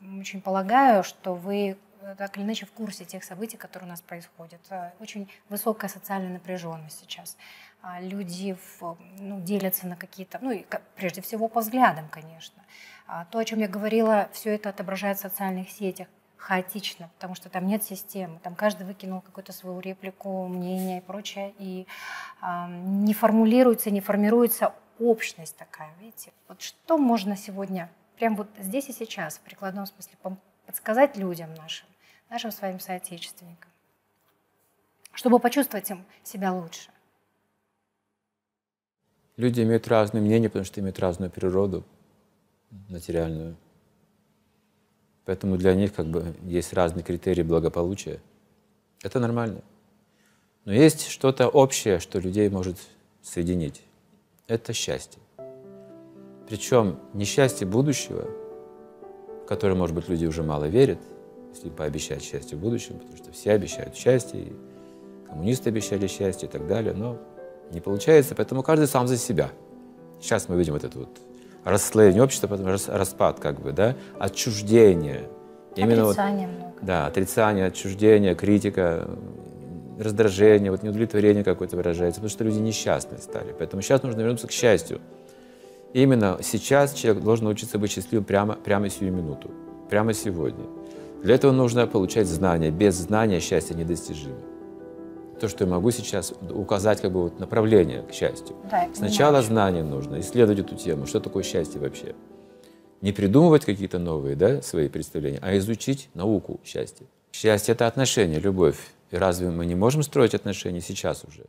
очень полагаю, что вы э, так или иначе в курсе тех событий, которые у нас происходят. Э, очень высокая социальная напряженность сейчас. А, люди в, ну, делятся на какие-то, ну, и, прежде всего по взглядам, конечно. А то, о чем я говорила, все это отображается в социальных сетях хаотично, потому что там нет системы, там каждый выкинул какую-то свою реплику, мнение и прочее, и э, не формулируется, не формируется общность такая, видите. Вот что можно сегодня, прям вот здесь и сейчас, в прикладном смысле, подсказать людям нашим, нашим своим соотечественникам, чтобы почувствовать им себя лучше? Люди имеют разные мнения, потому что имеют разную природу материальную. Поэтому для них как бы есть разные критерии благополучия. Это нормально. Но есть что-то общее, что людей может соединить. Это счастье. Причем не счастье будущего, в которое, может быть, люди уже мало верят, если пообещать счастье в будущем, потому что все обещают счастье, и коммунисты обещали счастье и так далее, но не получается, поэтому каждый сам за себя. Сейчас мы видим вот это вот расслоение общества, потом распад, как бы, да, отчуждение. Именно отрицание вот, много. Да, отрицание, отчуждение, критика, раздражение, вот неудовлетворение какое-то выражается, потому что люди несчастные стали. Поэтому сейчас нужно вернуться к счастью. Именно сейчас человек должен научиться быть счастливым прямо, прямо сию минуту, прямо сегодня. Для этого нужно получать знания. Без знания счастье недостижимо то, что я могу сейчас указать как бы вот направление к счастью. Да, Сначала знание нужно, исследовать эту тему, что такое счастье вообще. Не придумывать какие-то новые да, свои представления, а изучить науку счастья. Счастье — это отношения, любовь. И разве мы не можем строить отношения сейчас уже?